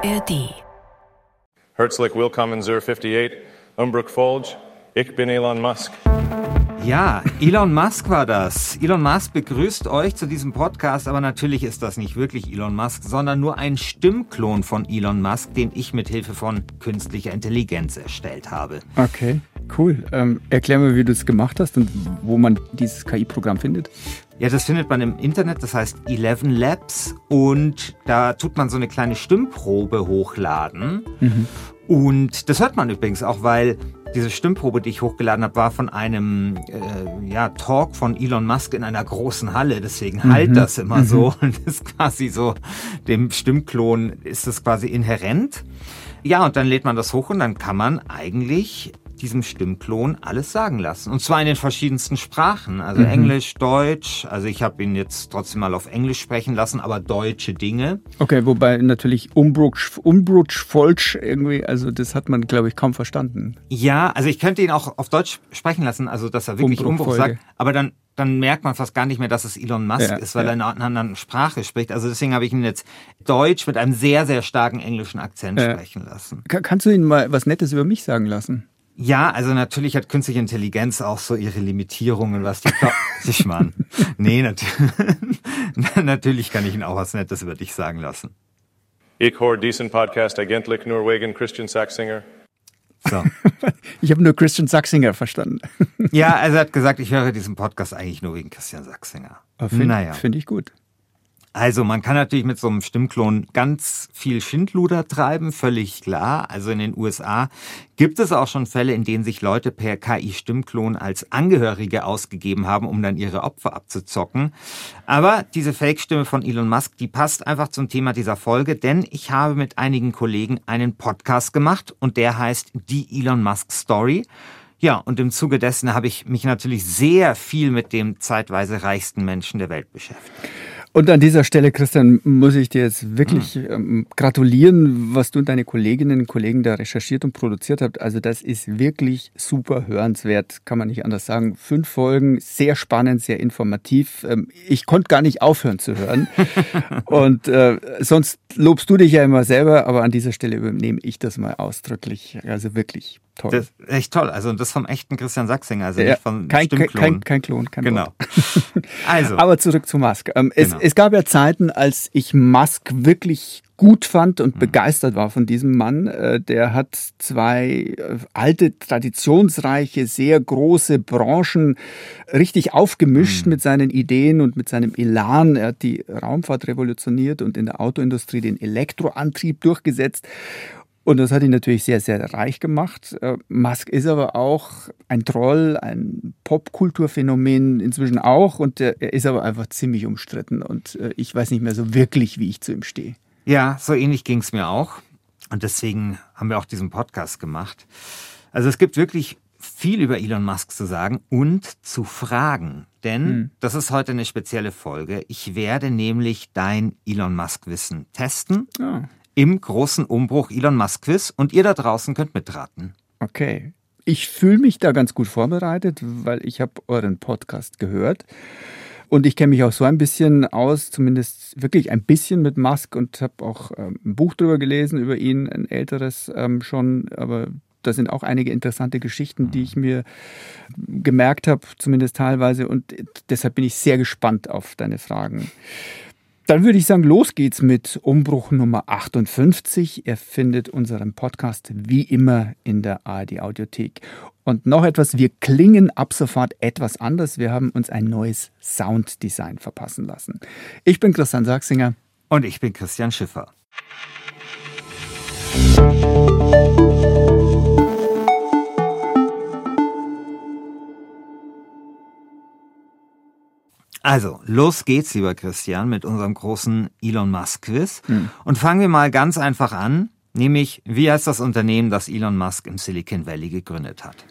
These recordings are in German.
ARD. Herzlich willkommen zur 58, Umbrook Folge. Ich bin Elon Musk. Ja, Elon Musk war das. Elon Musk begrüßt euch zu diesem Podcast, aber natürlich ist das nicht wirklich Elon Musk, sondern nur ein Stimmklon von Elon Musk, den ich mit Hilfe von künstlicher Intelligenz erstellt habe. Okay, cool. Ähm, erklär mir, wie du es gemacht hast und wo man dieses KI-Programm findet. Ja, das findet man im Internet, das heißt Eleven Labs und da tut man so eine kleine Stimmprobe hochladen. Mhm. Und das hört man übrigens auch, weil diese Stimmprobe, die ich hochgeladen habe, war von einem äh, ja, Talk von Elon Musk in einer großen Halle. Deswegen mhm. halt das immer mhm. so und ist quasi so, dem Stimmklon ist das quasi inhärent. Ja, und dann lädt man das hoch und dann kann man eigentlich diesem Stimmklon alles sagen lassen. Und zwar in den verschiedensten Sprachen. Also mhm. Englisch, Deutsch. Also ich habe ihn jetzt trotzdem mal auf Englisch sprechen lassen, aber deutsche Dinge. Okay, wobei natürlich Umbrutsch, Umbrutsch, Folsch irgendwie, also das hat man, glaube ich, kaum verstanden. Ja, also ich könnte ihn auch auf Deutsch sprechen lassen, also dass er wirklich Umbruch sagt. Aber dann dann merkt man fast gar nicht mehr, dass es Elon Musk ja, ist, weil ja. er in einer anderen Sprache spricht. Also deswegen habe ich ihn jetzt Deutsch mit einem sehr, sehr starken englischen Akzent ja. sprechen lassen. Kannst du ihn mal was Nettes über mich sagen lassen? Ja, also natürlich hat künstliche Intelligenz auch so ihre Limitierungen, was die sich man. Nee, nat natürlich kann ich Ihnen auch was Nettes über dich sagen lassen. Ich höre diesen Podcast eigentlich nur wegen Christian Sachsinger. So. ich habe nur Christian Sachsinger verstanden. ja, also er hat gesagt, ich höre diesen Podcast eigentlich nur wegen Christian Sachsinger. Finde naja. find ich gut. Also man kann natürlich mit so einem Stimmklon ganz viel Schindluder treiben, völlig klar. Also in den USA gibt es auch schon Fälle, in denen sich Leute per KI-Stimmklon als Angehörige ausgegeben haben, um dann ihre Opfer abzuzocken. Aber diese Fake-Stimme von Elon Musk, die passt einfach zum Thema dieser Folge, denn ich habe mit einigen Kollegen einen Podcast gemacht und der heißt Die Elon Musk Story. Ja, und im Zuge dessen habe ich mich natürlich sehr viel mit dem zeitweise reichsten Menschen der Welt beschäftigt. Und an dieser Stelle, Christian, muss ich dir jetzt wirklich hm. ähm, gratulieren, was du und deine Kolleginnen und Kollegen da recherchiert und produziert habt. Also das ist wirklich super hörenswert, kann man nicht anders sagen. Fünf Folgen, sehr spannend, sehr informativ. Ähm, ich konnte gar nicht aufhören zu hören. und äh, sonst lobst du dich ja immer selber, aber an dieser Stelle übernehme ich das mal ausdrücklich. Also wirklich Toll. Das ist echt toll. Also das vom echten Christian Sachsinger, also ja, nicht von kein, Stimmklon. Kein, kein Klon, kein Genau. also. Aber zurück zu Musk. Ähm, es, genau. es gab ja Zeiten, als ich Musk wirklich gut fand und mhm. begeistert war von diesem Mann. Äh, der hat zwei äh, alte, traditionsreiche, sehr große Branchen richtig aufgemischt mhm. mit seinen Ideen und mit seinem Elan. Er hat die Raumfahrt revolutioniert und in der Autoindustrie den Elektroantrieb durchgesetzt. Und das hat ihn natürlich sehr, sehr reich gemacht. Äh, Musk ist aber auch ein Troll, ein Popkulturphänomen inzwischen auch. Und er ist aber einfach ziemlich umstritten. Und äh, ich weiß nicht mehr so wirklich, wie ich zu ihm stehe. Ja, so ähnlich ging es mir auch. Und deswegen haben wir auch diesen Podcast gemacht. Also es gibt wirklich viel über Elon Musk zu sagen und zu fragen. Denn hm. das ist heute eine spezielle Folge. Ich werde nämlich dein Elon Musk-Wissen testen. Oh im großen Umbruch Elon Musk Quiz und ihr da draußen könnt mitraten. Okay. Ich fühle mich da ganz gut vorbereitet, weil ich habe euren Podcast gehört. Und ich kenne mich auch so ein bisschen aus, zumindest wirklich ein bisschen mit Musk und habe auch ähm, ein Buch drüber gelesen, über ihn, ein älteres ähm, schon. Aber da sind auch einige interessante Geschichten, die ich mir gemerkt habe, zumindest teilweise. Und deshalb bin ich sehr gespannt auf deine Fragen. Dann würde ich sagen, los geht's mit Umbruch Nummer 58. Ihr findet unseren Podcast wie immer in der ARD Audiothek. Und noch etwas, wir klingen ab sofort etwas anders. Wir haben uns ein neues Sounddesign verpassen lassen. Ich bin Christian Sachsinger. Und ich bin Christian Schiffer. Also, los geht's, lieber Christian, mit unserem großen Elon Musk-Quiz. Mhm. Und fangen wir mal ganz einfach an, nämlich, wie heißt das Unternehmen, das Elon Musk im Silicon Valley gegründet hat?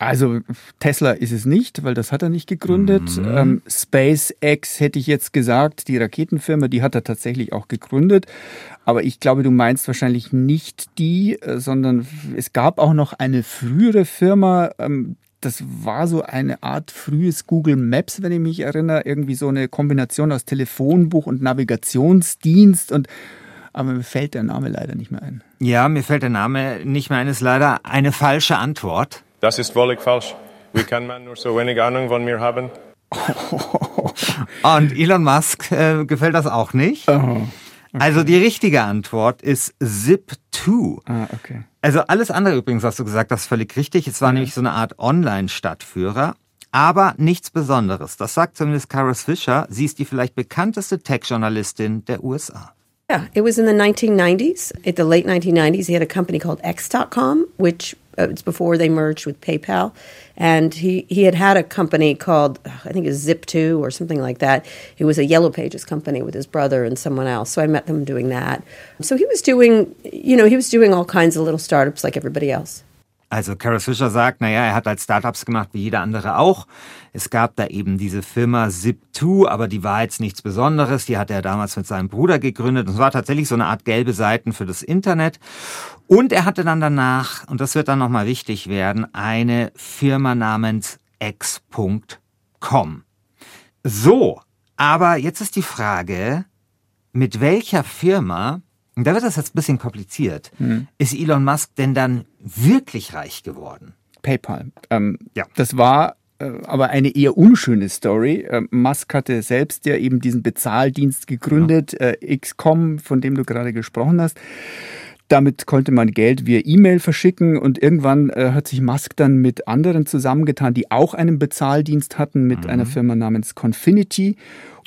Also Tesla ist es nicht, weil das hat er nicht gegründet. Mhm. Ähm, SpaceX hätte ich jetzt gesagt, die Raketenfirma, die hat er tatsächlich auch gegründet. Aber ich glaube, du meinst wahrscheinlich nicht die, äh, sondern es gab auch noch eine frühere Firma, ähm, das war so eine Art frühes Google Maps, wenn ich mich erinnere. Irgendwie so eine Kombination aus Telefonbuch und Navigationsdienst. Und aber mir fällt der Name leider nicht mehr ein. Ja, mir fällt der Name nicht mehr ein, ist leider eine falsche Antwort. Das ist völlig falsch. Wie kann man nur so wenig Ahnung von mir haben? Und Elon Musk äh, gefällt das auch nicht. Oh, Also die richtige Antwort ist Zip2. ah, okay. Also alles andere übrigens, was du gesagt hast, völlig richtig. Es war nämlich so eine Art Online-Stadtführer. Aber nichts Besonderes. Das sagt zumindest Karis Fisher. Sie ist die vielleicht bekannteste Tech-Journalistin der USA. Yeah, it was in the 1990s. At the late 1990s, he had a company called X.com, which Uh, it's before they merged with PayPal. And he, he had had a company called, I think it was Zip2 or something like that. It was a Yellow Pages company with his brother and someone else. So I met them doing that. So he was doing, you know, he was doing all kinds of little startups like everybody else. Also Karis Fisher sagt, naja, er hat halt Startups gemacht, wie jeder andere auch. Es gab da eben diese Firma Zip2, aber die war jetzt nichts Besonderes. Die hat er damals mit seinem Bruder gegründet. Und es war tatsächlich so eine Art gelbe Seiten für das Internet. Und er hatte dann danach, und das wird dann nochmal wichtig werden, eine Firma namens x.com. So, aber jetzt ist die Frage, mit welcher Firma, und da wird das jetzt ein bisschen kompliziert, ist Elon Musk denn dann wirklich reich geworden? PayPal. Ähm, Ja. Das war äh, aber eine eher unschöne Story. Ähm, Musk hatte selbst ja eben diesen Bezahldienst gegründet, äh, XCOM, von dem du gerade gesprochen hast. Damit konnte man Geld via E-Mail verschicken und irgendwann äh, hat sich Musk dann mit anderen zusammengetan, die auch einen Bezahldienst hatten mit einer Firma namens Confinity.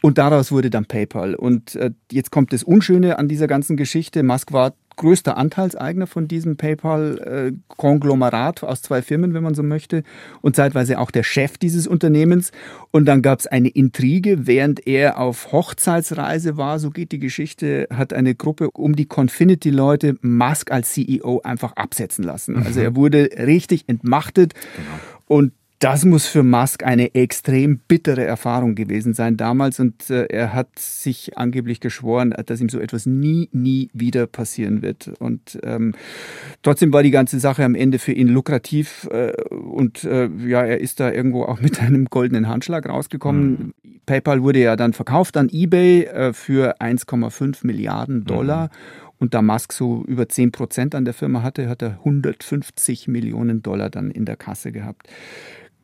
Und daraus wurde dann PayPal. Und äh, jetzt kommt das Unschöne an dieser ganzen Geschichte. Musk war größter Anteilseigner von diesem PayPal-Konglomerat aus zwei Firmen, wenn man so möchte, und zeitweise auch der Chef dieses Unternehmens. Und dann gab es eine Intrige, während er auf Hochzeitsreise war, so geht die Geschichte, hat eine Gruppe um die Confinity-Leute Musk als CEO einfach absetzen lassen. Also er wurde richtig entmachtet. Und das muss für Musk eine extrem bittere Erfahrung gewesen sein damals und äh, er hat sich angeblich geschworen, dass ihm so etwas nie, nie wieder passieren wird. Und ähm, trotzdem war die ganze Sache am Ende für ihn lukrativ äh, und äh, ja, er ist da irgendwo auch mit einem goldenen Handschlag rausgekommen. PayPal wurde ja dann verkauft an eBay äh, für 1,5 Milliarden Dollar. Und da Musk so über 10 Prozent an der Firma hatte, hat er 150 Millionen Dollar dann in der Kasse gehabt.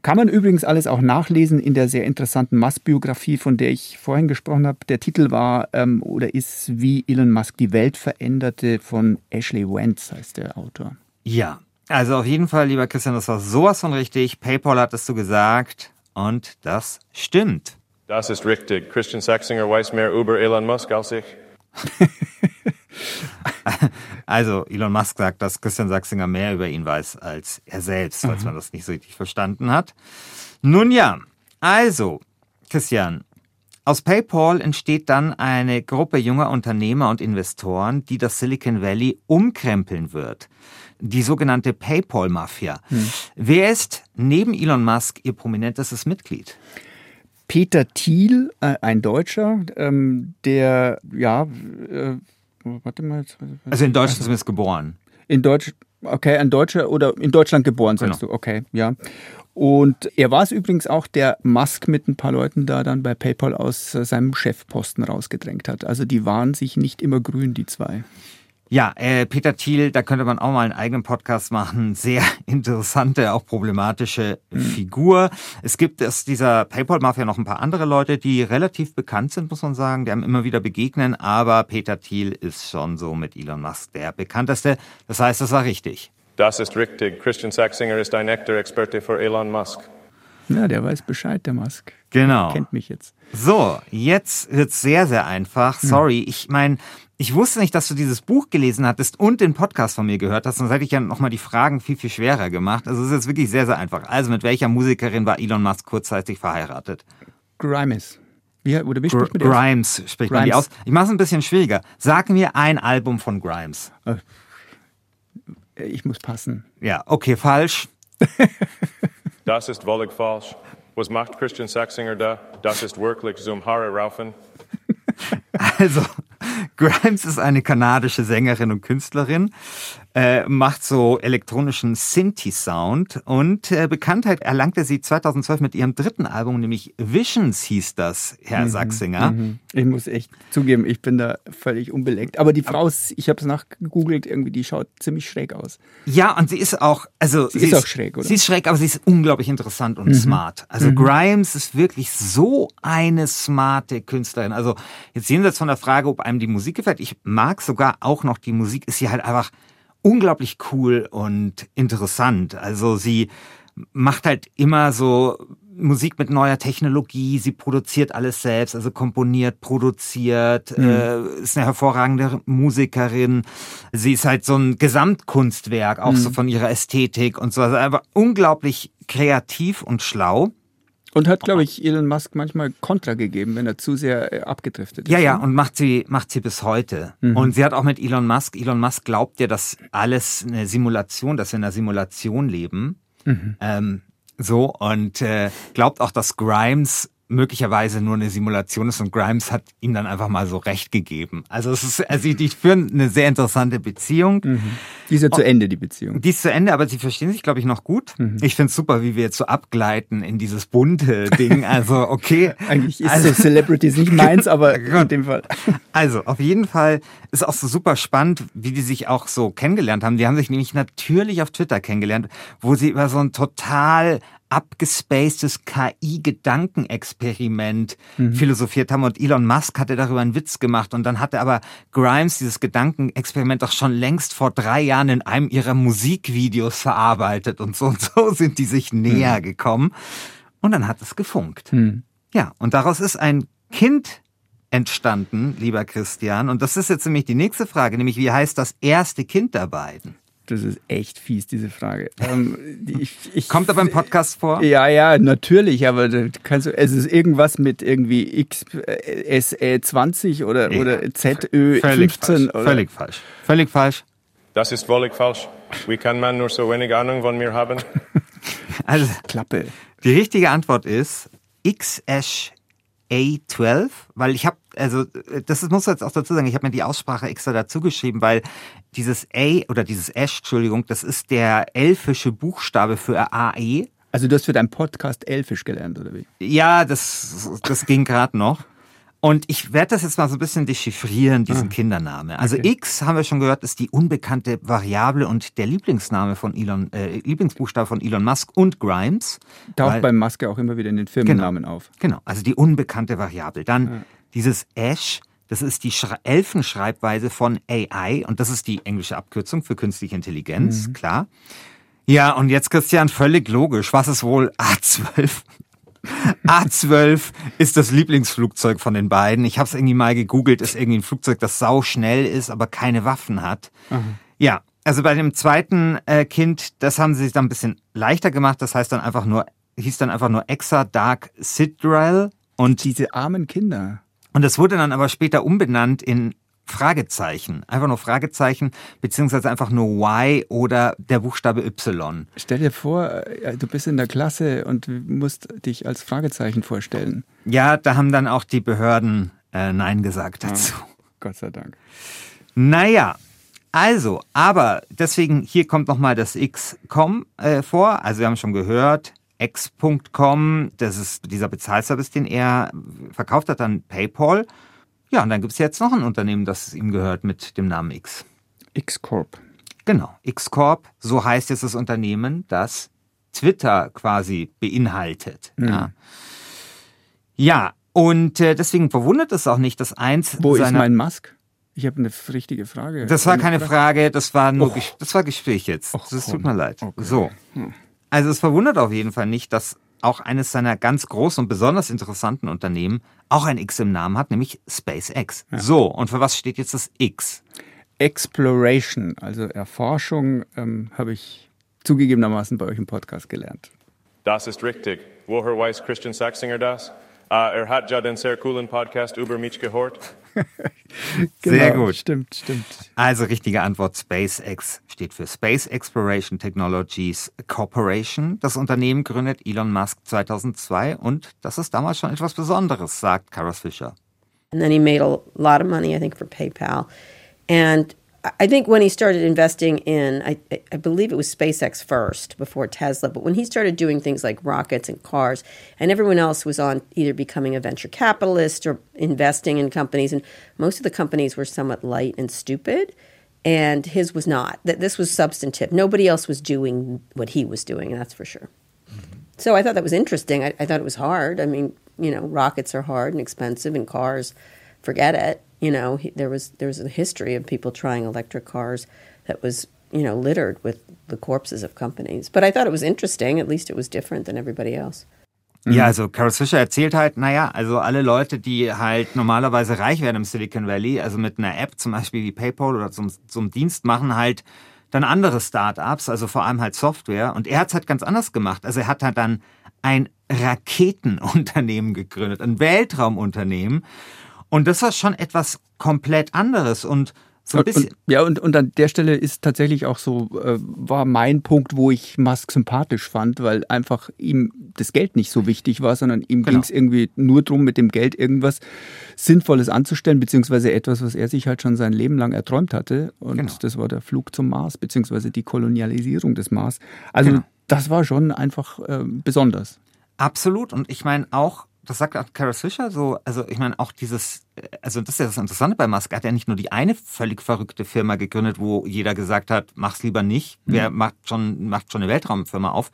Kann man übrigens alles auch nachlesen in der sehr interessanten Musk-Biografie, von der ich vorhin gesprochen habe. Der Titel war ähm, oder ist Wie Elon Musk die Welt veränderte von Ashley Wentz, heißt der Autor. Ja, also auf jeden Fall, lieber Christian, das war sowas von richtig. PayPal hattest du gesagt und das stimmt. Das ist richtig. Christian Saxinger weiß mehr über Elon Musk als ich. Also Elon Musk sagt, dass Christian Sachsinger mehr über ihn weiß als er selbst, falls man das nicht so richtig verstanden hat. Nun ja, also Christian, aus PayPal entsteht dann eine Gruppe junger Unternehmer und Investoren, die das Silicon Valley umkrempeln wird. Die sogenannte PayPal-Mafia. Wer ist neben Elon Musk ihr prominentestes Mitglied? Peter Thiel, äh, ein Deutscher, ähm, der, ja, äh, warte mal. Also in Deutschland zumindest geboren. In Deutsch, okay, ein Deutscher oder in Deutschland geboren, sagst Genau. du, okay, ja. Und er war es übrigens auch, der Musk mit ein paar Leuten da dann bei PayPal aus äh, seinem Chefposten rausgedrängt hat. Also die waren sich nicht immer grün, die zwei. Ja, äh, Peter Thiel, da könnte man auch mal einen eigenen Podcast machen. Sehr interessante, auch problematische Figur. Es gibt aus dieser PayPal-Mafia noch ein paar andere Leute, die relativ bekannt sind, muss man sagen, die einem immer wieder begegnen. Aber Peter Thiel ist schon so mit Elon Musk der bekannteste. Das heißt, das war richtig. Das ist richtig. Christian Saxinger ist ein echter Experte für Elon Musk. Ja, der weiß Bescheid, der Musk. Genau. Kennt mich jetzt. So, jetzt wird's sehr, sehr einfach. Sorry, ich meine, ich wusste nicht, dass du dieses Buch gelesen hattest und den Podcast von mir gehört hast, sonst hätte ich ja nochmal die Fragen viel, viel schwerer gemacht. Also es ist jetzt wirklich sehr, sehr einfach. Also mit welcher Musikerin war Elon Musk kurzzeitig verheiratet? Grimes. Wie, oder wie Gr spricht man die aus? Grimes spricht man die aus. Grimes. Ich mache es ein bisschen schwieriger. Sag mir ein Album von Grimes. Ich muss passen. Ja, okay, falsch. Das ist völlig falsch. Was macht Christian Saxinger da? Das ist wirklich zum Haare raufen. Also, Grimes ist eine kanadische Sängerin und Künstlerin. äh, macht so elektronischen Synthi-Sound und äh, Bekanntheit erlangte sie 2012 mit ihrem dritten Album, nämlich Visions hieß das, Herr mhm, Sachsinger. Mhm. Ich muss echt zugeben, ich bin da völlig unbeleckt. Aber die Frau, ich habe es nachgegoogelt, irgendwie, die schaut ziemlich schräg aus. Ja, und sie ist auch, also sie, sie ist, ist, auch schräg, oder? Sie ist schräg, aber sie ist unglaublich interessant und mhm. smart. Also mhm. Grimes ist wirklich so eine smarte Künstlerin. Also jetzt jenseits von der Frage, ob einem die Musik gefällt, ich mag sogar auch noch die Musik, ist sie halt einfach unglaublich cool und interessant. Also sie macht halt immer so Musik mit neuer Technologie, sie produziert alles selbst, also komponiert, produziert, mhm. äh, ist eine hervorragende Musikerin. Sie ist halt so ein Gesamtkunstwerk, auch mhm. so von ihrer Ästhetik und so. Also einfach unglaublich kreativ und schlau. Und hat, glaube ich, Elon Musk manchmal Kontra gegeben, wenn er zu sehr äh, abgedriftet ist. Ja, ja, und macht sie, macht sie bis heute. Mhm. Und sie hat auch mit Elon Musk, Elon Musk glaubt ja, dass alles eine Simulation, dass wir in einer Simulation leben. Mhm. Ähm, so, und äh, glaubt auch, dass Grimes möglicherweise nur eine Simulation ist und Grimes hat ihm dann einfach mal so recht gegeben. Also es ist, also die führen eine sehr interessante Beziehung. Mhm. Die ist ja zu Ende, die Beziehung. Die ist zu Ende, aber sie verstehen sich, glaube ich, noch gut. Mhm. Ich finde es super, wie wir jetzt so abgleiten in dieses bunte Ding. Also, okay. Eigentlich ist also, so Celebrities nicht meins, aber in dem Fall. Also, auf jeden Fall ist auch so super spannend, wie die sich auch so kennengelernt haben. Die haben sich nämlich natürlich auf Twitter kennengelernt, wo sie über so ein total abgespacedes KI-Gedankenexperiment mhm. philosophiert haben und Elon Musk hatte darüber einen Witz gemacht und dann hatte aber Grimes dieses Gedankenexperiment auch schon längst vor drei Jahren in einem ihrer Musikvideos verarbeitet und so und so sind die sich näher mhm. gekommen und dann hat es gefunkt. Mhm. Ja, und daraus ist ein Kind entstanden, lieber Christian. Und das ist jetzt nämlich die nächste Frage, nämlich wie heißt das erste Kind der beiden? Das ist echt fies, diese Frage. Ähm, ich, ich, Kommt aber im Podcast vor? Ja, ja, natürlich, aber kannst du, es ist irgendwas mit irgendwie XSE20 oder, nee. oder ZÖ15. Völlig falsch. Oder? Völlig falsch. Völlig falsch. Das ist völlig falsch. Wie kann man nur so wenig Ahnung von mir haben? also, Klappe. Die richtige Antwort ist XS A12, weil ich habe, also das muss jetzt auch dazu sagen, ich habe mir die Aussprache extra dazu geschrieben, weil dieses A oder dieses Ash, Entschuldigung, das ist der elfische Buchstabe für AE. Also du hast für deinen Podcast Elfisch gelernt, oder wie? Ja, das, das ging gerade noch. Und ich werde das jetzt mal so ein bisschen dechiffrieren, diesen ah, Kindername. Also okay. X, haben wir schon gehört, ist die unbekannte Variable und der Lieblingsname von Elon, äh, Lieblingsbuchstabe von Elon Musk und Grimes. Taucht beim Musk ja auch immer wieder in den Firmennamen genau, auf. Genau, also die unbekannte Variable. Dann ja. dieses Ash, das ist die Schre Elfenschreibweise von AI und das ist die englische Abkürzung für künstliche Intelligenz, mhm. klar. Ja, und jetzt Christian, völlig logisch. Was ist wohl A12? A12 ist das Lieblingsflugzeug von den beiden. Ich habe es irgendwie mal gegoogelt, ist irgendwie ein Flugzeug, das sau schnell ist, aber keine Waffen hat. Mhm. Ja, also bei dem zweiten äh, Kind, das haben sie sich dann ein bisschen leichter gemacht. Das heißt dann einfach nur, hieß dann einfach nur Exa Dark Sidrel. Und diese armen Kinder. Und das wurde dann aber später umbenannt in Fragezeichen. Einfach nur Fragezeichen, beziehungsweise einfach nur Y oder der Buchstabe Y. Stell dir vor, äh, du bist in der Klasse und musst dich als Fragezeichen vorstellen. Ja, da haben dann auch die Behörden äh, Nein gesagt dazu. Oh, Gott sei Dank. Naja, also, aber deswegen, hier kommt nochmal das X.com äh, vor. Also wir haben schon gehört, X.com, das ist dieser Bezahlservice, den er verkauft hat an PayPal. Ja, und dann gibt es jetzt noch ein Unternehmen, das ihm gehört mit dem Namen X. X-Corp. Genau, X-Corp, so heißt jetzt das Unternehmen, das Twitter quasi beinhaltet. Mhm. Ja. ja, und äh, deswegen verwundert es auch nicht, dass eins. Wo ist mein Musk? Ich habe eine richtige Frage. Das war keine Frage, das war nur Och. das war Gespräch jetzt. Och, das tut mir leid. Okay. So. Hm. Also es verwundert auf jeden Fall nicht, dass auch eines seiner ganz großen und besonders interessanten Unternehmen auch ein X im Namen hat, nämlich SpaceX. Ja. So, und für was steht jetzt das X? Exploration, also Erforschung, ähm, habe ich zugegebenermaßen bei euch im Podcast gelernt. Das ist richtig. Woher weiß Christian Sachsinger das? Uh, er hat ja den sehr coolen Podcast über mich gehört. genau, Sehr gut. Stimmt, stimmt. Also richtige Antwort. SpaceX steht für Space Exploration Technologies Corporation. Das Unternehmen gründet Elon Musk 2002 und das ist damals schon etwas Besonderes, sagt Karas Fischer. And then he made a lot of money, I think, for PayPal. And I think when he started investing in, I, I believe it was SpaceX first before Tesla, but when he started doing things like rockets and cars, and everyone else was on either becoming a venture capitalist or investing in companies, and most of the companies were somewhat light and stupid, and his was not. That this was substantive. Nobody else was doing what he was doing, that's for sure. Mm-hmm. So I thought that was interesting. I, I thought it was hard. I mean, you know, rockets are hard and expensive, and cars, forget it you know, he, there was there was a history of people trying electric cars that was you know littered with the corpses of companies. But I thought it was interesting. At least it was different than everybody else. Ja, also Carol Fisher erzählt halt, naja, also alle Leute, die halt normalerweise reich werden im Silicon Valley, also mit einer App zum Beispiel wie PayPal oder zum, zum Dienst machen halt dann andere Startups, also vor allem halt Software. Und er hat es halt ganz anders gemacht. Also er hat halt dann ein Raketenunternehmen gegründet, ein Weltraumunternehmen. Und das war schon etwas komplett anderes und so ein bisschen. Und, ja, und, und an der Stelle ist tatsächlich auch so, äh, war mein Punkt, wo ich Musk sympathisch fand, weil einfach ihm das Geld nicht so wichtig war, sondern ihm genau. ging es irgendwie nur darum, mit dem Geld irgendwas Sinnvolles anzustellen, beziehungsweise etwas, was er sich halt schon sein Leben lang erträumt hatte. Und genau. das war der Flug zum Mars, beziehungsweise die Kolonialisierung des Mars. Also genau. das war schon einfach äh, besonders. Absolut. Und ich meine auch, das sagt auch Kara Fischer so, also ich meine auch dieses, also das ist ja das Interessante bei Musk, er hat ja nicht nur die eine völlig verrückte Firma gegründet, wo jeder gesagt hat, mach's lieber nicht, mhm. wer macht schon, macht schon eine Weltraumfirma auf.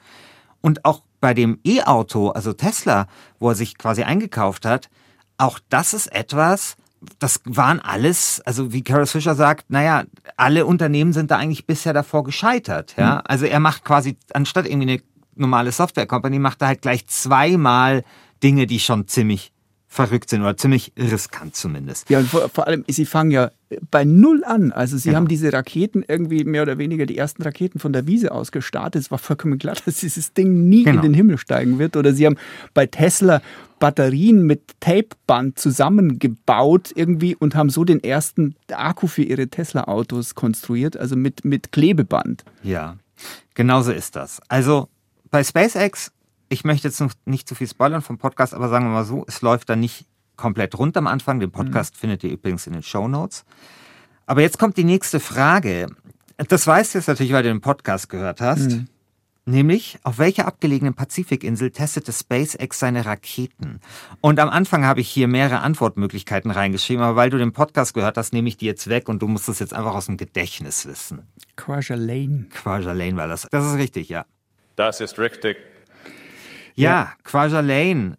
Und auch bei dem E-Auto, also Tesla, wo er sich quasi eingekauft hat, auch das ist etwas, das waren alles, also wie Carol Fischer sagt, naja, alle Unternehmen sind da eigentlich bisher davor gescheitert. Ja? Mhm. Also er macht quasi, anstatt irgendwie eine normale Software-Company, macht er halt gleich zweimal Dinge, die schon ziemlich verrückt sind oder ziemlich riskant zumindest. Ja, und vor, vor allem, sie fangen ja bei Null an. Also sie genau. haben diese Raketen irgendwie mehr oder weniger die ersten Raketen von der Wiese aus gestartet. Es war vollkommen klar, dass dieses Ding nie genau. in den Himmel steigen wird. Oder sie haben bei Tesla Batterien mit Tapeband zusammengebaut irgendwie und haben so den ersten Akku für ihre Tesla-Autos konstruiert, also mit, mit Klebeband. Ja, genauso ist das. Also bei SpaceX ich möchte jetzt noch nicht zu viel spoilern vom Podcast, aber sagen wir mal so, es läuft da nicht komplett rund am Anfang. Den Podcast mhm. findet ihr übrigens in den Show Notes. Aber jetzt kommt die nächste Frage. Das weißt du jetzt natürlich, weil du den Podcast gehört hast. Mhm. Nämlich, auf welcher abgelegenen Pazifikinsel testete SpaceX seine Raketen? Und am Anfang habe ich hier mehrere Antwortmöglichkeiten reingeschrieben, aber weil du den Podcast gehört hast, nehme ich die jetzt weg und du musst es jetzt einfach aus dem Gedächtnis wissen. Kwajalein. Kwajalein war das. Das ist richtig, ja. Das ist richtig. Ja, ja. Lane.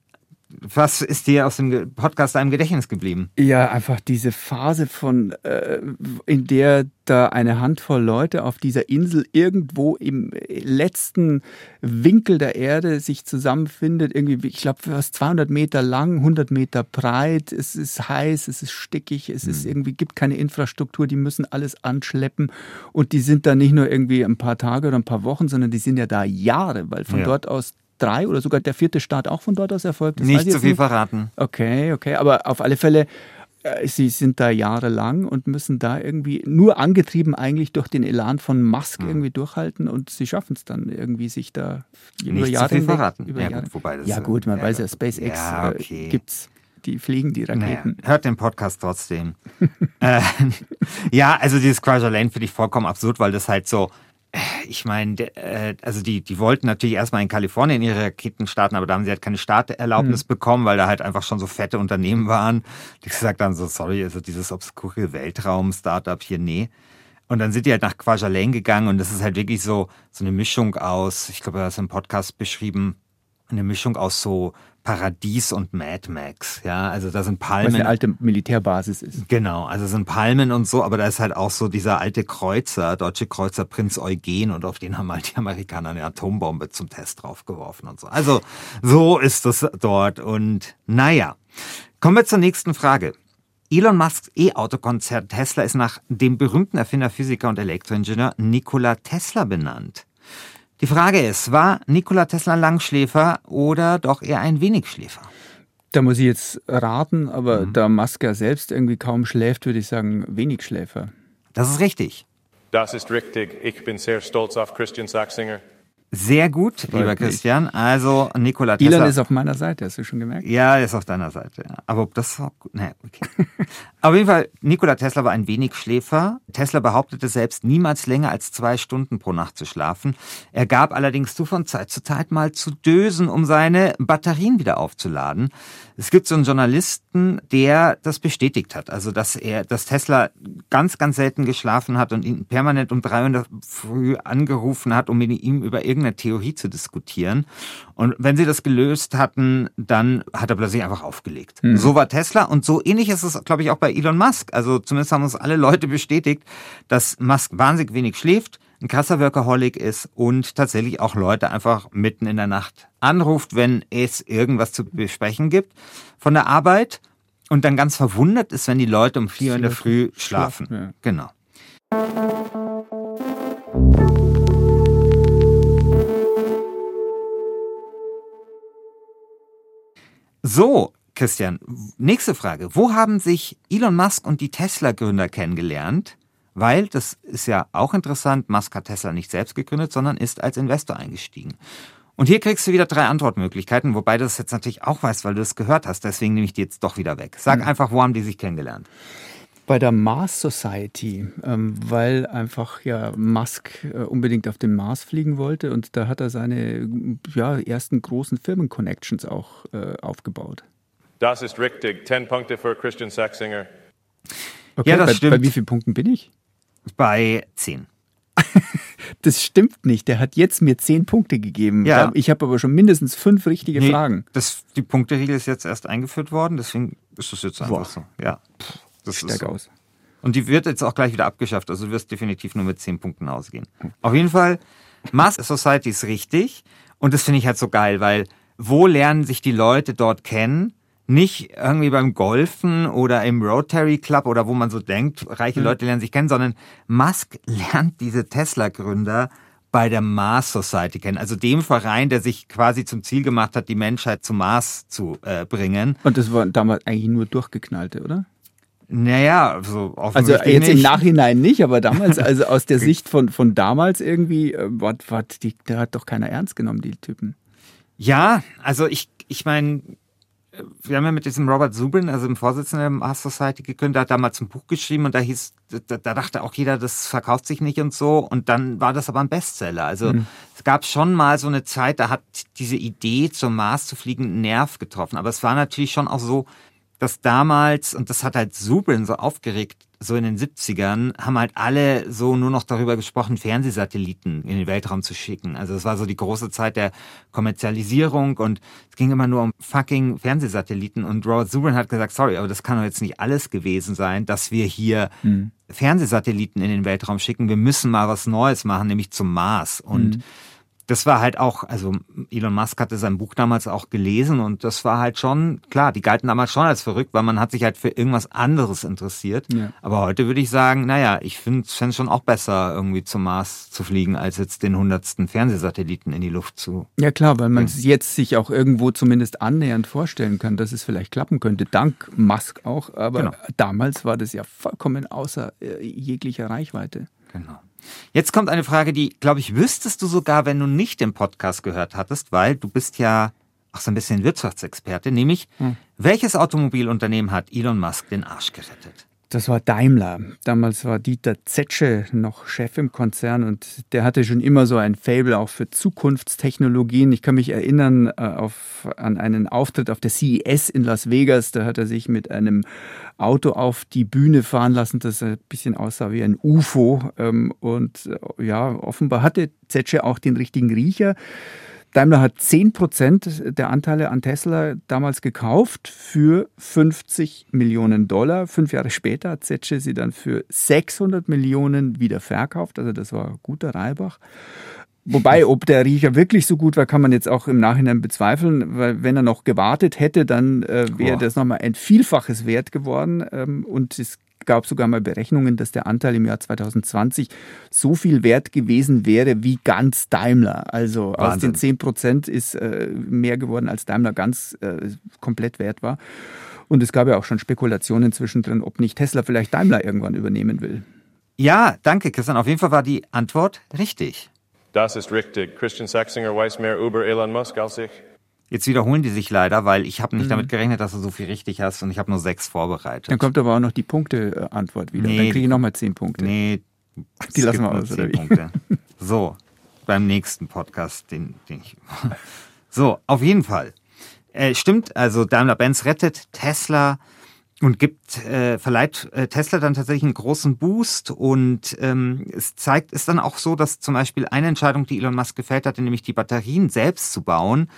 Was ist dir aus dem Podcast im Gedächtnis geblieben? Ja, einfach diese Phase von, äh, in der da eine Handvoll Leute auf dieser Insel irgendwo im letzten Winkel der Erde sich zusammenfindet. Irgendwie, ich glaube, fast 200 Meter lang, 100 Meter breit. Es ist heiß, es ist stickig, es ist hm. irgendwie, gibt keine Infrastruktur. Die müssen alles anschleppen. Und die sind da nicht nur irgendwie ein paar Tage oder ein paar Wochen, sondern die sind ja da Jahre, weil von ja. dort aus drei oder sogar der vierte Start auch von dort aus erfolgt? Das nicht zu viel nicht. verraten. Okay, okay, aber auf alle Fälle, äh, sie sind da jahrelang und müssen da irgendwie nur angetrieben eigentlich durch den Elan von Musk hm. irgendwie durchhalten und sie schaffen es dann irgendwie sich da nicht über Jahre zu viel verraten. Über ja, Jahre. Gut, wobei das, ja gut, man ja, weiß ja, SpaceX ja, äh, okay. äh, gibt's die fliegen die Raketen. Naja, hört den Podcast trotzdem. äh, ja, also dieses Chrysler Lane finde ich vollkommen absurd, weil das halt so ich meine, äh, also die, die wollten natürlich erstmal in Kalifornien ihre Raketen starten, aber da haben sie halt keine Starterlaubnis mhm. bekommen, weil da halt einfach schon so fette Unternehmen waren, die gesagt haben, so sorry, also dieses obskure Weltraum-Startup hier, nee. Und dann sind die halt nach Kwajalein gegangen und das ist halt wirklich so, so eine Mischung aus, ich glaube, er hat es im Podcast beschrieben, eine Mischung aus so Paradies und Mad Max. Ja, also da sind Palmen. Was eine alte Militärbasis ist. Genau, also sind Palmen und so, aber da ist halt auch so dieser alte Kreuzer, deutsche Kreuzer Prinz Eugen und auf den haben halt die Amerikaner eine Atombombe zum Test draufgeworfen und so. Also so ist das dort und naja. Kommen wir zur nächsten Frage. Elon Musks E-Auto-Konzern Tesla ist nach dem berühmten Erfinder, Physiker und Elektroingenieur Nikola Tesla benannt. Die Frage ist, war Nikola Tesla Langschläfer oder doch eher ein Wenigschläfer? Da muss ich jetzt raten, aber mhm. da Musk ja selbst irgendwie kaum schläft, würde ich sagen, Wenigschläfer. Das ist richtig. Das ist richtig. Ich bin sehr stolz auf Christian Sachsinger. Sehr gut, Freut lieber mich. Christian. Also Nikola Tesla. Elon ist auf meiner Seite, hast du schon gemerkt? Ja, er ist auf deiner Seite. Ja. Aber ob das war gut. Naja, okay. auf jeden Fall, Nikola Tesla war ein wenig Schläfer. Tesla behauptete selbst, niemals länger als zwei Stunden pro Nacht zu schlafen. Er gab allerdings zu, von Zeit zu Zeit mal zu dösen, um seine Batterien wieder aufzuladen. Es gibt so einen Journalisten, der das bestätigt hat. Also, dass er, dass Tesla ganz, ganz selten geschlafen hat und ihn permanent um 300 früh angerufen hat, um mit ihm über irgendeine Theorie zu diskutieren. Und wenn sie das gelöst hatten, dann hat er plötzlich einfach aufgelegt. So war Tesla und so ähnlich ist es, glaube ich, auch bei Elon Musk. Also zumindest haben uns alle Leute bestätigt, dass Musk wahnsinnig wenig schläft, ein krasser Workaholic ist und tatsächlich auch Leute einfach mitten in der Nacht anruft, wenn es irgendwas zu besprechen gibt von der Arbeit und dann ganz verwundert ist, wenn die Leute um vier Uhr in der Früh schlafen. Schlafen, ja. Genau. So, Christian, nächste Frage. Wo haben sich Elon Musk und die Tesla-Gründer kennengelernt? Weil, das ist ja auch interessant, Musk hat Tesla nicht selbst gegründet, sondern ist als Investor eingestiegen. Und hier kriegst du wieder drei Antwortmöglichkeiten, wobei du das jetzt natürlich auch weißt, weil du es gehört hast. Deswegen nehme ich die jetzt doch wieder weg. Sag einfach, wo haben die sich kennengelernt? Bei der Mars Society, ähm, weil einfach ja Musk äh, unbedingt auf den Mars fliegen wollte und da hat er seine ja, ersten großen Firmen-Connections auch äh, aufgebaut. Das ist richtig. 10 Punkte für Christian Sachsinger. Okay, Ja, das bei, stimmt. Bei wie vielen Punkten bin ich? Bei zehn. Das stimmt nicht. Der hat jetzt mir zehn Punkte gegeben. Ja. Ich habe aber schon mindestens fünf richtige Nee, Fragen. Das, die Punkteregel ist jetzt erst eingeführt worden, deswegen ist das jetzt einfach Boah. so. Ja. Pff, Das ist Steig so. aus. Und die wird jetzt auch gleich wieder abgeschafft. Also du wirst definitiv nur mit zehn Punkten ausgehen. Auf jeden Fall, Mars Society ist richtig. Und das finde ich halt so geil, weil wo lernen sich die Leute dort kennen? Nicht irgendwie beim Golfen oder im Rotary Club oder wo man so denkt, reiche Leute lernen sich kennen, sondern Musk lernt diese Tesla-Gründer bei der Mars Society kennen. Also dem Verein, der sich quasi zum Ziel gemacht hat, die Menschheit zum Mars zu äh, bringen. Und das waren damals eigentlich nur Durchgeknallte, oder? Naja, so Also jetzt im nicht. Nachhinein nicht, aber damals, also aus der Sicht von, von damals irgendwie, äh, war, war die, da hat doch keiner ernst genommen, die Typen. Ja, also ich, ich meine, wir haben ja mit diesem Robert Zubrin, also dem Vorsitzenden der Mars Society gegründet, der hat damals ein Buch geschrieben und da hieß, da, da dachte auch jeder, das verkauft sich nicht und so. Und dann war das aber ein Bestseller. Also es gab schon mal so eine Zeit, da hat diese Idee, zum Mars zu fliegen, einen Nerv getroffen. Aber es war natürlich schon auch so, dass damals, und das hat halt Zubrin so aufgeregt, so in den 70ern, haben halt alle so nur noch darüber gesprochen, Fernsehsatelliten in den Weltraum zu schicken. Also es war so die große Zeit der Kommerzialisierung und es ging immer nur um fucking Fernsehsatelliten. Und Robert Zubrin hat gesagt, sorry, aber das kann doch jetzt nicht alles gewesen sein, dass wir hier Fernsehsatelliten in den Weltraum schicken. Wir müssen mal was Neues machen, nämlich zum Mars. Und das war halt auch, also Elon Musk hatte sein Buch damals auch gelesen und das war halt schon, klar, die galten damals schon als verrückt, weil man hat sich halt für irgendwas anderes interessiert. Ja. Aber heute würde ich sagen, naja, ich finde es schon auch besser, irgendwie zum Mars zu fliegen, als jetzt den hundertsten Fernsehsatelliten in die Luft zu. Ja klar, weil man es jetzt sich auch irgendwo zumindest annähernd vorstellen kann, dass es vielleicht klappen könnte, dank Musk auch. Aber Genau. damals war das ja vollkommen außer äh, jeglicher Reichweite. Genau. Jetzt kommt eine Frage, die, glaube ich, wüsstest du sogar, wenn du nicht den Podcast gehört hattest, weil du bist ja auch so ein bisschen Wirtschaftsexperte, nämlich, welches Automobilunternehmen hat Elon Musk den Arsch gerettet? Das war Daimler. Damals war Dieter Zetsche noch Chef im Konzern und der hatte schon immer so ein Fable auch für Zukunftstechnologien. Ich kann mich erinnern äh, auf, an einen Auftritt auf der CES in Las Vegas. Da hat er sich mit einem Auto auf die Bühne fahren lassen, das ein bisschen aussah wie ein UFO. Ähm, und äh, ja, offenbar hatte Zetsche auch den richtigen Riecher. Daimler hat 10% der Anteile an Tesla damals gekauft für 50 Millionen Dollar. Fünf Jahre später hat Zetsche sie dann für 600 Millionen wieder verkauft. Also das war guter Reibach. Wobei, ob der Riecher wirklich so gut war, kann man jetzt auch im Nachhinein bezweifeln, weil wenn er noch gewartet hätte, dann äh, wäre das nochmal ein Vielfaches wert geworden. Ähm, und es gab sogar mal Berechnungen, dass der Anteil im Jahr 2020 so viel wert gewesen wäre wie ganz Daimler. Also aus Wahnsinn. den 10 Prozent ist äh, mehr geworden, als Daimler ganz äh, komplett wert war. Und es gab ja auch schon Spekulationen zwischendrin, ob nicht Tesla vielleicht Daimler irgendwann übernehmen will. Ja, danke, Christian. Auf jeden Fall war die Antwort richtig. Das ist richtig. Christian Sachsinger weiß mehr über Elon Musk als ich. Jetzt wiederholen die sich leider, weil ich habe nicht damit gerechnet, dass du so viel richtig hast und ich habe nur sechs vorbereitet. Dann kommt aber auch noch die Punkteantwort wieder. Nee, Dann kriege ich nochmal zehn Punkte. Nee, Die lassen wir aus, oder wie? Punkte. So, beim nächsten Podcast, den, den ich. So, auf jeden Fall. Äh, stimmt, also Daimler-Benz rettet Tesla und gibt, äh, verleiht äh, Tesla dann tatsächlich einen großen Boost und ähm, es zeigt, ist dann auch so, dass zum Beispiel eine Entscheidung, die Elon Musk gefällt hatte, nämlich die Batterien selbst zu bauen,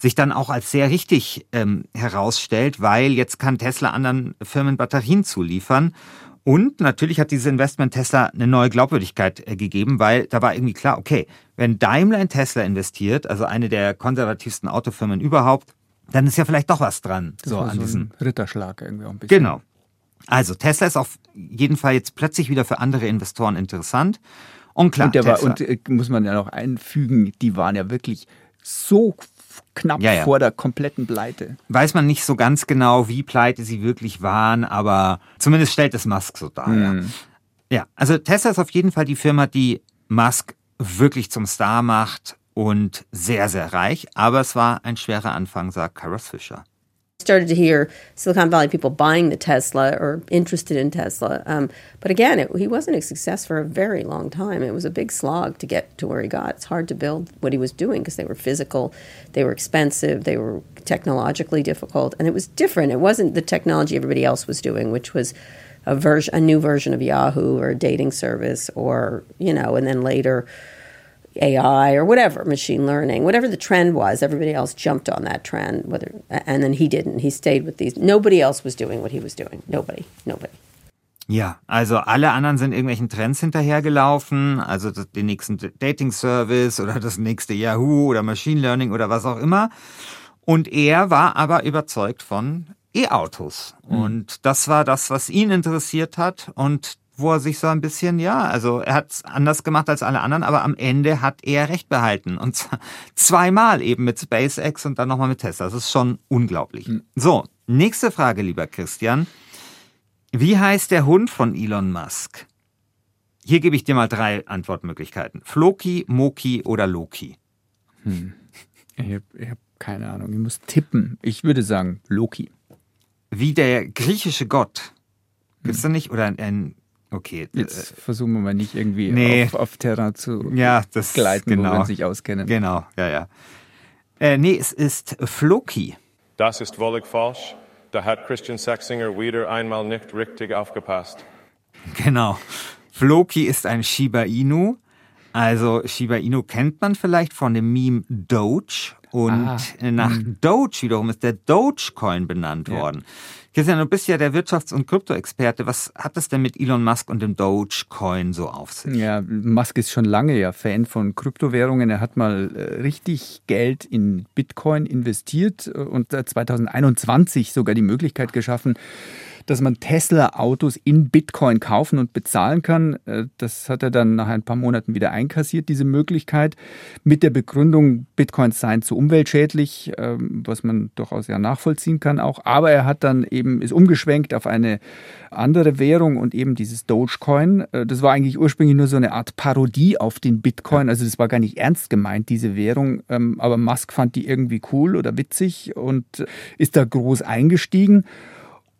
sich dann auch als sehr richtig ähm, herausstellt, weil jetzt kann Tesla anderen Firmen Batterien zuliefern. Und natürlich hat dieses Investment Tesla eine neue Glaubwürdigkeit äh, gegeben, weil da war irgendwie klar, okay, wenn Daimler in Tesla investiert, also eine der konservativsten Autofirmen überhaupt, dann ist ja vielleicht doch was dran. Das so an so diesen ein Ritterschlag irgendwie auch ein bisschen. Genau. Also Tesla ist auf jeden Fall jetzt plötzlich wieder für andere Investoren interessant. Und klar, Und, der war, und äh, muss man ja noch einfügen, die waren ja wirklich so knapp Ja, ja. vor der kompletten Pleite. weiß man nicht so ganz genau, wie pleite sie wirklich waren, aber zumindest stellt es Musk so dar. Ja. ja, also Tesla ist auf jeden Fall die Firma, die Musk wirklich zum Star macht und sehr, sehr reich. Aber es war ein schwerer Anfang, sagt Karas Fischer. Started to hear Silicon Valley people buying the Tesla or interested in Tesla. Um, but again, it, he wasn't a success for a very long time. It was a big slog to get to where he got. It's hard to build what he was doing because they were physical, they were expensive, they were technologically difficult, and it was different. It wasn't the technology everybody else was doing, which was a version, a new version of Yahoo or a dating service, or you know, and then later. AI or whatever, machine learning, whatever the trend was, everybody else jumped on that trend. Whether and then he didn't. He stayed with these. Nobody else was doing what he was doing. Nobody. Nobody. Ja, also alle anderen sind irgendwelchen Trends hinterhergelaufen, also das- den nächsten Dating-Service oder das nächste Yahoo oder Machine Learning oder was auch immer. Und er war aber überzeugt von E-Autos. Und das war das, was ihn interessiert hat und wo er sich so ein bisschen, ja, also er hat es anders gemacht als alle anderen, aber am Ende hat er recht behalten. Und zwar zweimal eben mit SpaceX und dann nochmal mit Tesla. Das ist schon unglaublich. So, nächste Frage, lieber Christian. Wie heißt der Hund von Elon Musk? Hier gebe ich dir mal drei Antwortmöglichkeiten. Floki, Moki oder Loki? Ich habe hab keine Ahnung, ich muss tippen. Ich würde sagen Loki. Wie der griechische Gott. Gibt's da nicht? Oder ein, ein okay. Jetzt versuchen wir mal nicht irgendwie Äh, nee. auf, auf Terra zu äh, ja, das gleiten, genau. wo wir uns nicht auskennen. Genau, ja, ja. Äh, nee, es ist Floki. Das ist völlig falsch. Da hat Christian Sachsinger wieder einmal nicht richtig aufgepasst. Genau. Floki ist ein Shiba Inu. Also Shiba Inu kennt man vielleicht von dem Meme Doge. Und Ah, nach Doge wiederum ist der Dogecoin benannt worden. Christian, du bist ja der Wirtschafts- und Kryptoexperte. Was hat es denn mit Elon Musk und dem Dogecoin so auf sich? Ja, Musk ist schon lange ja Fan von Kryptowährungen. Er hat mal äh, richtig Geld in Bitcoin investiert äh, und äh, 2021 sogar die Möglichkeit geschaffen, dass man Tesla-Autos in Bitcoin kaufen und bezahlen kann. Äh, Das hat er dann nach ein paar Monaten wieder einkassiert, diese Möglichkeit, mit der Begründung, Bitcoins seien zu umweltschädlich, ähm, was man durchaus ja nachvollziehen kann auch. Aber er hat dann eben, ist umgeschwenkt auf eine andere Währung und eben dieses Dogecoin. Äh, Das war eigentlich ursprünglich nur so eine Art Parodie auf den Bitcoin. Also das war gar nicht ernst gemeint, diese Währung. Ähm, Aber Musk fand die irgendwie cool oder witzig und ist da groß eingestiegen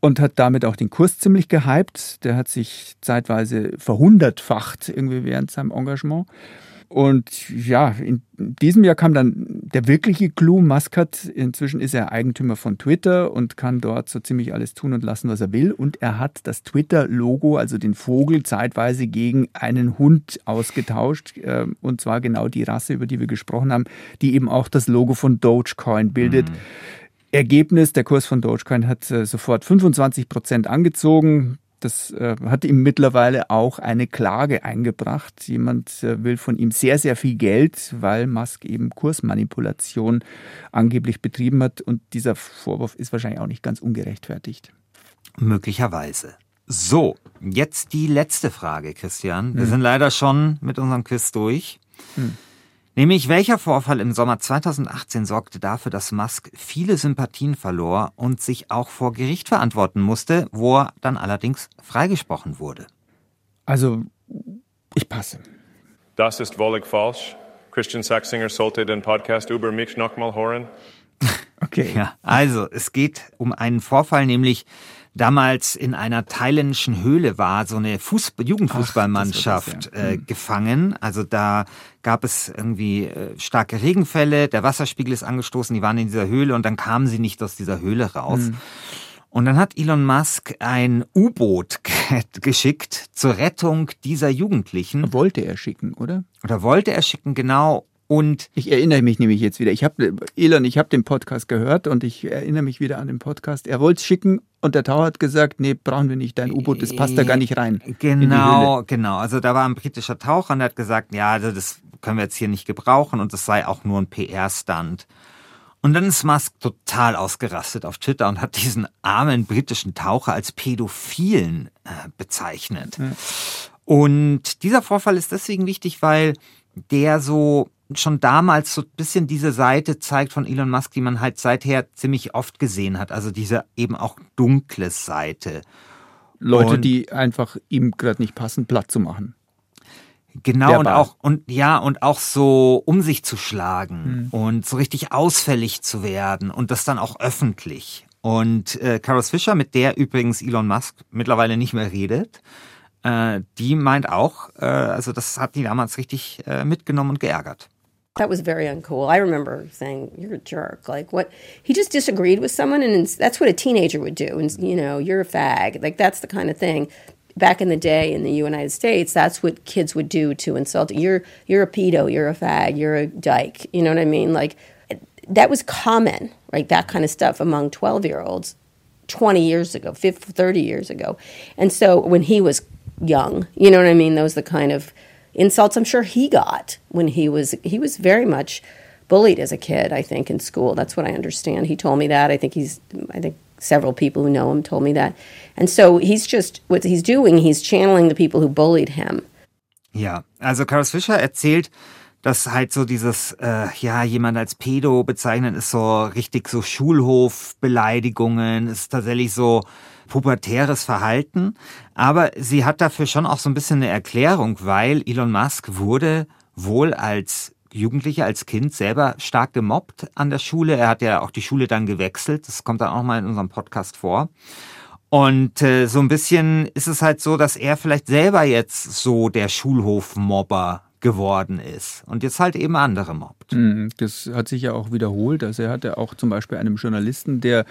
und hat damit auch den Kurs ziemlich gehypt. Der hat sich zeitweise verhundertfacht irgendwie während seinem Engagement. Und ja, in diesem Jahr kam dann der wirkliche Clou. Musk hat, inzwischen ist er Eigentümer von Twitter und kann dort so ziemlich alles tun und lassen, was er will. Und er hat das Twitter-Logo, also den Vogel, zeitweise gegen einen Hund ausgetauscht. äh, Und zwar genau die Rasse, über die wir gesprochen haben, die eben auch das Logo von Dogecoin bildet. Ergebnis, der Kurs von Dogecoin hat äh, sofort 25 Prozent angezogen. Das äh, hat ihm mittlerweile auch eine Klage eingebracht. Jemand äh, will von ihm sehr, sehr viel Geld, weil Musk eben Kursmanipulation angeblich betrieben hat. Und dieser Vorwurf ist wahrscheinlich auch nicht ganz ungerechtfertigt. Möglicherweise. So, jetzt die letzte Frage, Christian. Wir sind leider schon mit unserem Quiz durch. Nämlich, welcher Vorfall im Sommer 2018 sorgte dafür, dass Musk viele Sympathien verlor und sich auch vor Gericht verantworten musste, wo er dann allerdings freigesprochen wurde? Also, ich passe. Das ist völlig falsch. Christian Sachsinger sollte den Podcast über mich nochmal hören. Okay. Ja, also es geht um einen Vorfall, nämlich damals in einer thailändischen Höhle war so eine Fußball Jugendfußballmannschaft Ach, ja. äh, gefangen. Also da gab es irgendwie äh, starke Regenfälle, der Wasserspiegel ist angestoßen, die waren in dieser Höhle und dann kamen sie nicht aus dieser Höhle raus. Hm. Und dann hat Elon Musk ein U-Boot ge- geschickt zur Rettung dieser Jugendlichen. Wollte er schicken, oder? Oder wollte er schicken, genau. Und Ich erinnere mich nämlich jetzt wieder. Ich habe Elon, ich habe den Podcast gehört und ich erinnere mich wieder an den Podcast. Er wollte es schicken und der Tower hat gesagt, nee, brauchen wir nicht, dein U-Boot, das passt da gar nicht rein. Genau, genau. Also da war ein britischer Taucher und der hat gesagt, ja, also das können wir jetzt hier nicht gebrauchen und das sei auch nur ein PR-Stunt. Und dann ist Musk total ausgerastet auf Twitter und hat diesen armen britischen Taucher als Pädophilen äh, bezeichnet. Und dieser Vorfall ist deswegen wichtig, weil der so schon damals so ein bisschen diese Seite zeigt von Elon Musk, die man halt seither ziemlich oft gesehen hat. Also diese eben auch dunkle Seite. Leute, Und- die einfach ihm gerade nicht passen, platt zu machen. Genau und Verbal. auch und ja und auch so um sich zu schlagen und so richtig ausfällig zu werden und das dann auch öffentlich. Und äh, Carol Fisher, mit der übrigens Elon Musk mittlerweile nicht mehr redet, äh, die meint auch, äh, also das hat die damals richtig äh, mitgenommen und geärgert. That was very uncool. I remember saying, "You're a jerk." Like what? He just disagreed with someone, and that's what a teenager would do. And you know, you're a fag. Like that's the kind of thing. Back in the day in the United States, that's what kids would do to insult. You're you're a pedo. You're a fag. You're a dyke. You know what I mean? Like that was common, right? That kind of stuff among twelve year olds. 20 years ago, 50, 30 years ago. And so when he was young, you know what I mean? Those the kind of insults I'm sure he got when he was he was very much bullied as a kid, I think, in school. That's what I understand. He told me that. I think he's I think several people who know him told me that. And so he's just what he's doing, he's channeling the people who bullied him. Ja, also Carol Fisher erzählt, dass halt so dieses, äh, ja, jemand als Pedo bezeichnen, ist so richtig so Schulhofbeleidigungen, ist tatsächlich so pubertäres Verhalten. Aber sie hat dafür schon auch so ein bisschen eine Erklärung, weil Elon Musk wurde wohl als Jugendlicher, als Kind selber stark gemobbt an der Schule. Er hat ja auch die Schule dann gewechselt. Das kommt dann auch mal in unserem Podcast vor. Und äh, so ein bisschen ist es halt so, dass er vielleicht selber jetzt so der Schulhofmobber geworden ist und jetzt halt eben andere mobbt. Mhm, Das hat sich ja auch wiederholt. Also er hatte auch zum Beispiel einem Journalisten, der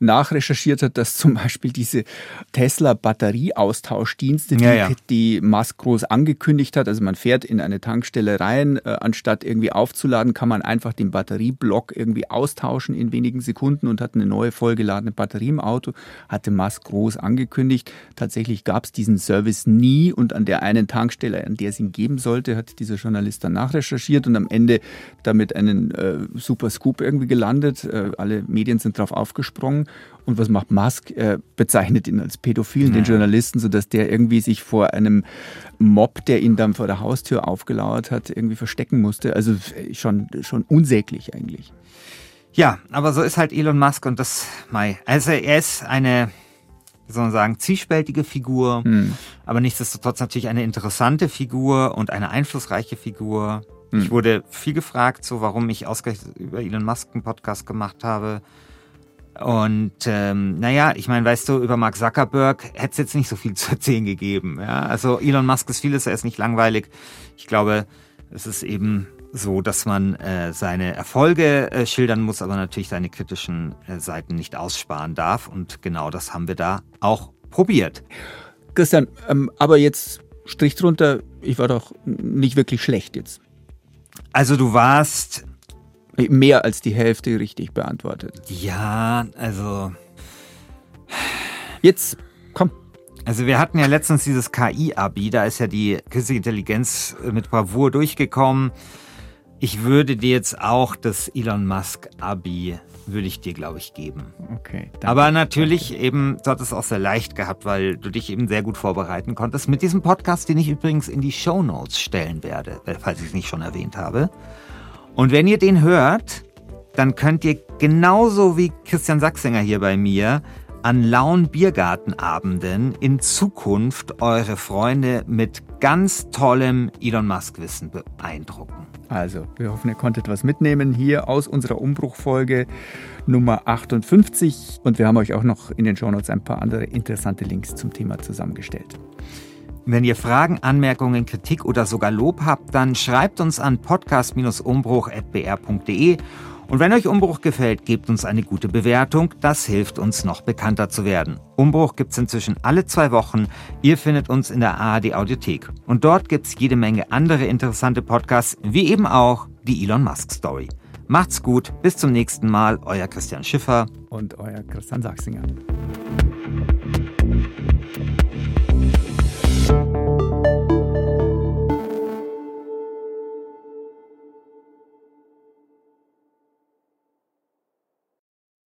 nachrecherchiert hat, dass zum Beispiel diese Tesla-Batterieaustauschdienste, die, Ja, ja. die Musk groß angekündigt hat, also man fährt in eine Tankstelle rein, äh, anstatt irgendwie aufzuladen, kann man einfach den Batterieblock irgendwie austauschen in wenigen Sekunden und hat eine neue vollgeladene Batterie im Auto, hatte Musk groß angekündigt. Tatsächlich gab es diesen Service nie und an der einen Tankstelle, an der es ihn geben sollte, hat dieser Journalist dann nachrecherchiert und am Ende damit einen äh, super Scoop irgendwie gelandet. Äh, alle Medien sind drauf aufgesprungen. Und was macht Musk? Er bezeichnet ihn als Pädophilen, den Journalisten, sodass der irgendwie sich vor einem Mob, der ihn dann vor der Haustür aufgelauert hat, irgendwie verstecken musste. Also äh, schon, schon unsäglich eigentlich. Ja, aber so ist halt Elon Musk und das, Mai. Also er ist eine, wie soll man sagen, zwiespältige Figur, aber nichtsdestotrotz natürlich eine interessante Figur und eine einflussreiche Figur. Ich wurde viel gefragt, so warum ich ausgerechnet über Elon Musk einen Podcast gemacht habe. Und ähm, naja, ich meine, weißt du, über Mark Zuckerberg hätte es jetzt nicht so viel zu erzählen gegeben. Ja? Also Elon Musk ist vieles, er ist nicht langweilig. Ich glaube, es ist eben so, dass man äh, seine Erfolge äh, schildern muss, aber natürlich seine kritischen äh, Seiten nicht aussparen darf. Und genau das haben wir da auch probiert. Christian, ähm, aber jetzt Strich drunter, ich war doch nicht wirklich schlecht jetzt. Also du warst, Mehr als die Hälfte richtig beantwortet. ja, also Jetzt, komm. Also wir hatten ja letztens dieses KI-Abi, da ist ja die künstliche Intelligenz äh, mit Bravour durchgekommen. Ich würde dir jetzt auch das Elon Musk-Abi, würde ich dir, glaube ich, geben. Okay. danke. Aber natürlich eben, du hattest es auch sehr leicht gehabt, weil du dich eben sehr gut vorbereiten konntest. Mit diesem Podcast, den ich übrigens in die Show Notes stellen werde, äh, falls ich es nicht schon erwähnt habe. Und wenn ihr den hört, dann könnt ihr genauso wie Christian Sachsinger hier bei mir an lauen Biergartenabenden in Zukunft eure Freunde mit ganz tollem Elon Musk-Wissen beeindrucken. Also, wir hoffen, ihr konntet was mitnehmen hier aus unserer Umbruchfolge Nummer 58. Und wir haben euch auch noch in den Shownotes ein paar andere interessante Links zum Thema zusammengestellt. Wenn ihr Fragen, Anmerkungen, Kritik oder sogar Lob habt, dann schreibt uns an podcast-umbruch.br.de und wenn euch Umbruch gefällt, gebt uns eine gute Bewertung. Das hilft uns, noch bekannter zu werden. Umbruch gibt's inzwischen alle zwei Wochen. Ihr findet uns in der ARD Audiothek. Und dort gibt's jede Menge andere interessante Podcasts, wie eben auch die Elon Musk Story. Macht's gut, bis zum nächsten Mal, euer Christian Schiffer und euer Christian Sachsinger.